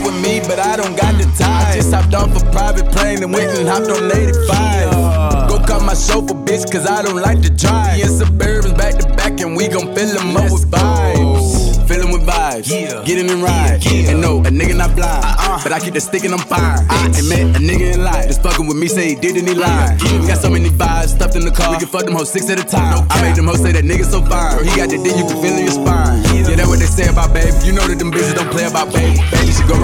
fuck with me, but I don't got the time. I Just hopped off a private plane and went and hopped on 85. Go cut my chauffeur, bitch, cause I don't like to drive. Me and Suburbans back to back, and we gon' fill them up with vibes. Fill 'em with vibes, yeah. get in and ride. And no, a nigga not blind, uh-uh. but I keep the stick and I'm fine. I ain't met a nigga in life. Just fucking with me, say he did and he lied. We got so many vibes stuffed in the car. We can fuck them hoes six at a time. I made them hoes say that nigga so fine. He got the D, you can feel in your spine. Yeah, that's what they say about baby. You know that them bitches don't play about baby. Baby should go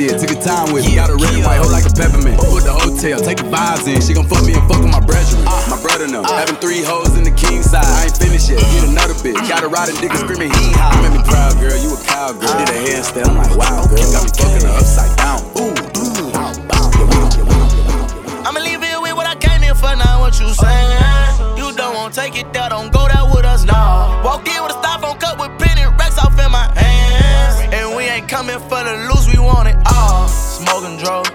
did. Took a time with me. Got a red and white hoe like a peppermint. Put the hotel, take the vibes in. She gon' fuck me and fuck with my brethren. My brother know. Having three hoes in the king side. I ain't finished yet. Get another bitch. Got a riding dick and screaming hee haw. You made me proud, girl. You a cowgirl. Did a handstand. I'm like, wow, girl. Got me fucking her upside down. Ooh. I'ma leave it with what I came in for, now what you saying. You don't want take it there, don't go there with us now. Walked in with a styrofoam cup with penny racks off in my hands. And we ain't coming for the loose, Smoking drugs,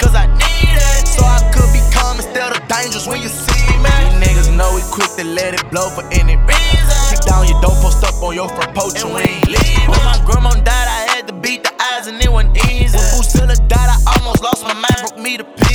cause I need it. So I could be calm instead of dangerous when you see me. You niggas know we quick to let it blow for any reason. Kick down your door, post up on your front porch and we ain't leaving. When my grandma died, I had to beat the eyes and it wasn't easy. When Busilla died, I almost lost my mind, broke me to pieces.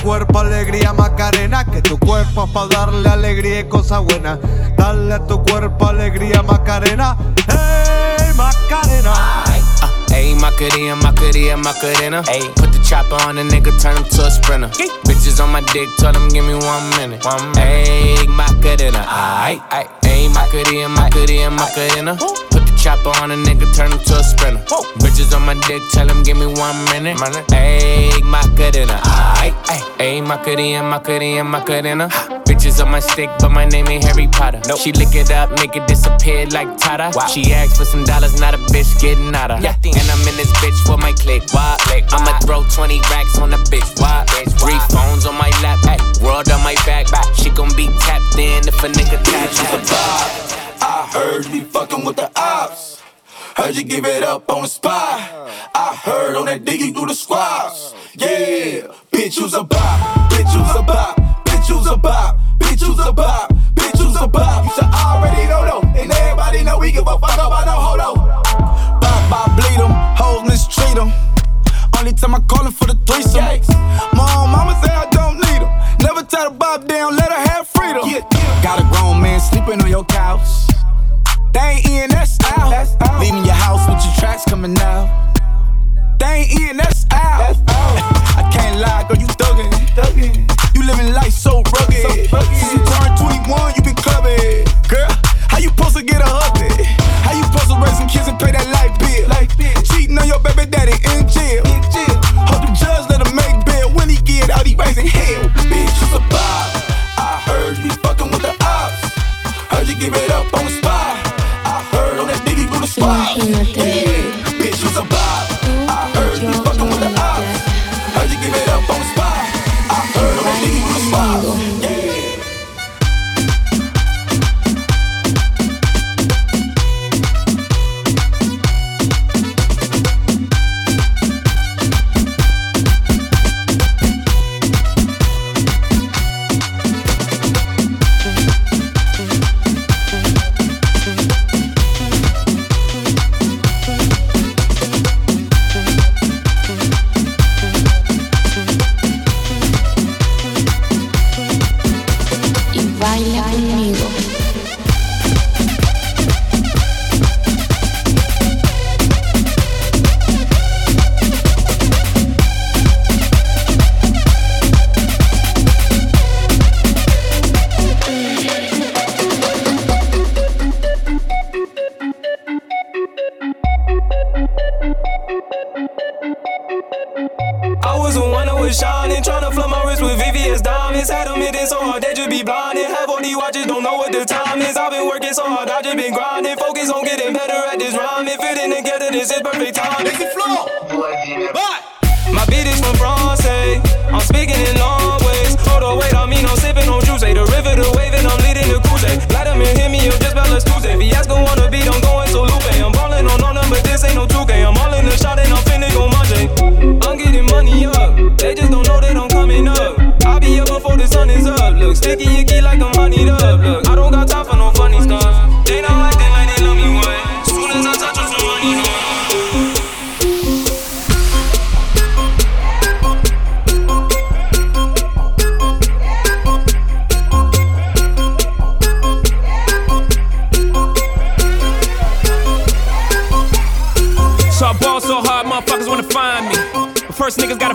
Cuerpo alegría Macarena, que tu cuerpo es para darle alegría y cosas buenas. Dale a tu cuerpo alegría Macarena, hey Macarena. Uh, Ayy, Macarena, Macarena, Macarena. Ayy, put the chopper on a nigga, turn him to a sprinter. Bitches on my dick, tell them give me one minute. One Ayy, Macarena, aight. Ayy, Macarena, Macarena, Macarena. Put the chopper on a nigga, turn him to a sprinter. Bitches on my dick, tell them give me one minute. Ayy, Macarena, aight. Ayy, Macarena, Macarena, Macarena. Bitches on my stick, but my name ain't Harry Potter. Nope. She lick it up, make it disappear like Tata. She asked for some dollars, not a bitch getting out of. And I'm in this bitch for my click. Why? I'ma throw 20 racks on the bitch. Why? Three phones on my lap, ay, world on my back. She gon' be tapped in if a nigga catch a vibe. I heard you be fucking with the ops. Heard you give it up on the spot. I heard on that diggy through the squats. Yeah, bitch, you's a bop. Time I call him for the threesome. My Mom, mama say I don't need him. Never tie the bob down, let her have freedom. Got a grown man sleeping on your couch. They ain't in, that's out. That's out. Leaving your house with your tracks coming out. They ain't in, that's out. That's out. I can't lie, girl, you thuggin'. thuggin'. You living life so rugged. So rugged. Was the one that was shining, tryna flood my wrist with VVS diamonds. Had them hitting so hard they just be blinded. Have all these watches, don't know what the time is. I've been working so hard, I just been grinding. Focus on getting better at this rhyming. Fitting together, this is perfect timing. My beat is from France? I'm speaking in long ways. Hold on, wait, I mean, I'm sipping on juice. The river, the wave, and I'm leading the cruise. Light 'em and hit me up, just Bella's Tuesday. Fiasco on They just don't know that I'm coming up. I'll be up before the sun is up. Look, sticky icky like I'm honeyed up. Look, I don't got time for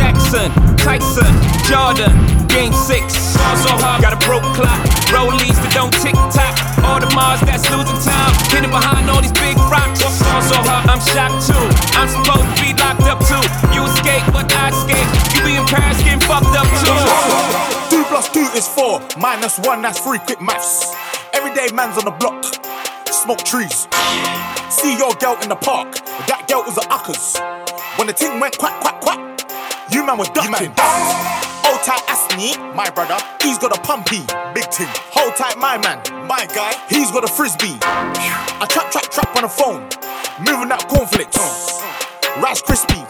Jackson, Tyson, Jordan, Game 6. Ball so hard, got a broke clock. Rollies that don't tick tock. All the Mars that's losing time. Hidden behind all these big rocks. So hard, I'm shocked too. I'm supposed to be locked up too. You escape, but I escape. You be in Paris getting fucked up too. Two plus two is four, minus one, that's three. Quick maths. Everyday man's on the block, smoke trees. See your girl in the park, that girl was a uckers. When the ting went quack, quack, quack, you man was ducking. Hold tight, Asni, my brother, he's got a pumpy, big ting. Hold tight, my man, my guy, he's got a frisbee. I trap, trap, trap on the phone, moving out cornflakes, Rice Krispies.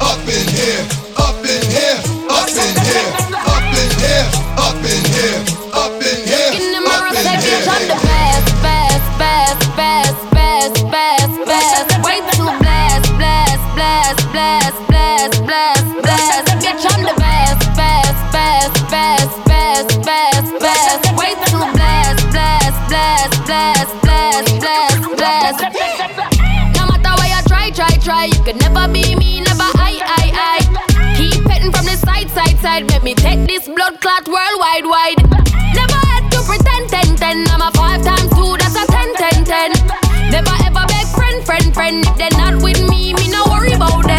Up in here, could never be me, never I, I, I. Keep petting from the side, side, side. Make me take this blood clot worldwide, wide. Never had to pretend, ten, ten. I'm a five times two, that's a ten, ten, ten. Never ever beg friend, friend, friend. If they're not with me, me no worry about them.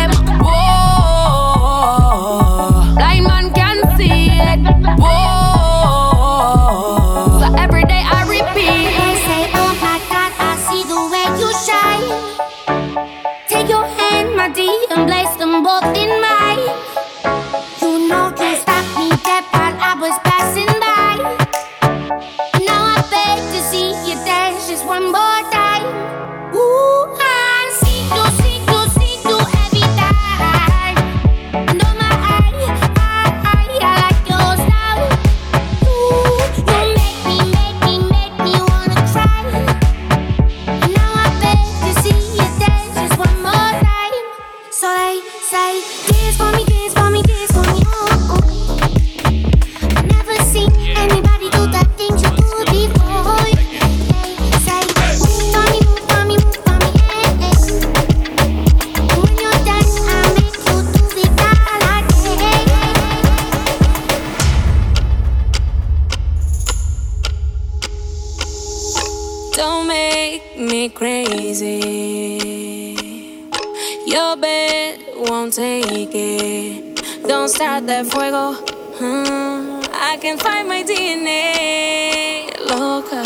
Your bed won't take it. Don't start that fuego. Hmm, I can find my DNA. Loca.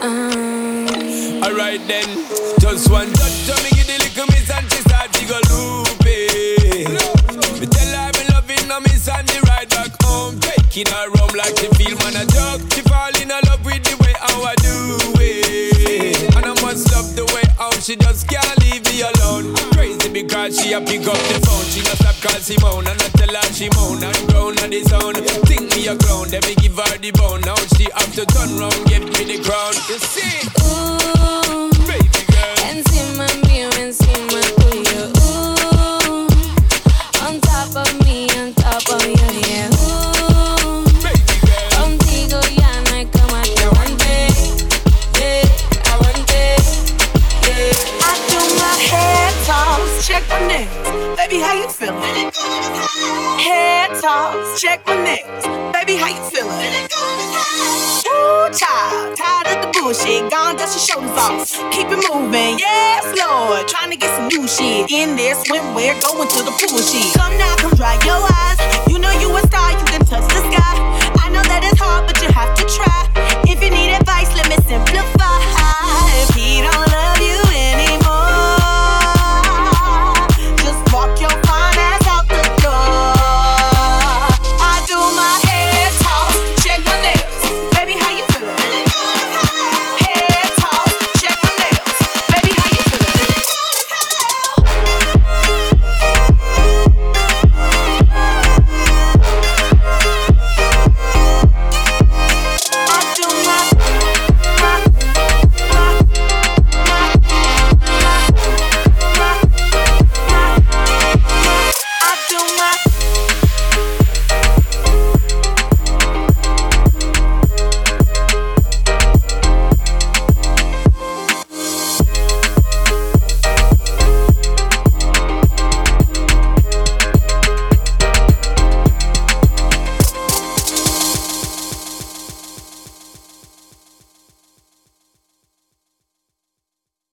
Um, Alright then, just one touch of me, give the little miss and she start to go loopy. Me tell her me loving her miss and the ride back home, taking her Crazy because she a pick up the phone, she not stop call Simone, and I tell her she moan and groan on the sound. Think me a clown, then me give her the bone. Now she have to turn round, give me the crown. You see? ooh, Baby girl. encima mío, encima tuyo. check my neck. Baby, how you feeling? Head toss, check my neck. Baby, how you feeling? Ooh, child, tired of the bullshit. Gone, dust your shoulders off. Keep it moving, yes, Lord. Trying to get some new shit in there. Swimwear, going to the pool sheet. Come now, come dry your eyes. You know you a star, you can touch the sky. I know that it's hard, but you have to try. If you need advice, let me simplify.